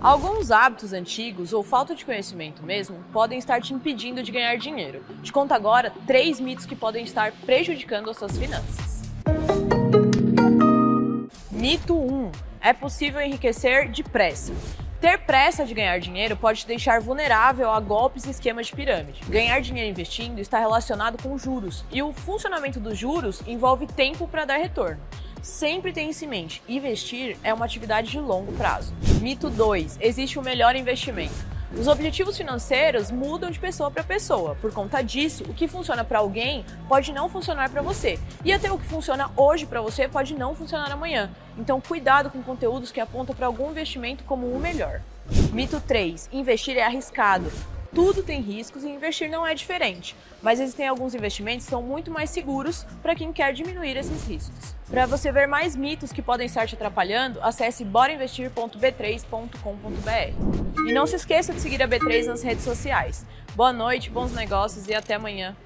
Alguns hábitos antigos ou falta de conhecimento mesmo podem estar te impedindo de ganhar dinheiro. Te conto agora três mitos que podem estar prejudicando as suas finanças. Mito 1: é possível enriquecer depressa. Ter pressa de ganhar dinheiro pode te deixar vulnerável a golpes e esquemas de pirâmide. Ganhar dinheiro investindo está relacionado com juros, e o funcionamento dos juros envolve tempo para dar retorno. Sempre tenha isso em mente: investir é uma atividade de longo prazo. Mito 2: existe o melhor investimento. Os objetivos financeiros mudam de pessoa para pessoa. Por conta disso, o que funciona para alguém pode não funcionar para você. E até o que funciona hoje para você pode não funcionar amanhã. Então, cuidado com conteúdos que apontam para algum investimento como o melhor. Mito 3: investir é arriscado. Tudo tem riscos e investir não é diferente, mas existem alguns investimentos que são muito mais seguros para quem quer diminuir esses riscos. Para você ver mais mitos que podem estar te atrapalhando, acesse borainvestir.b3.com.br. E não se esqueça de seguir a B3 nas redes sociais. Boa noite, bons negócios e até amanhã.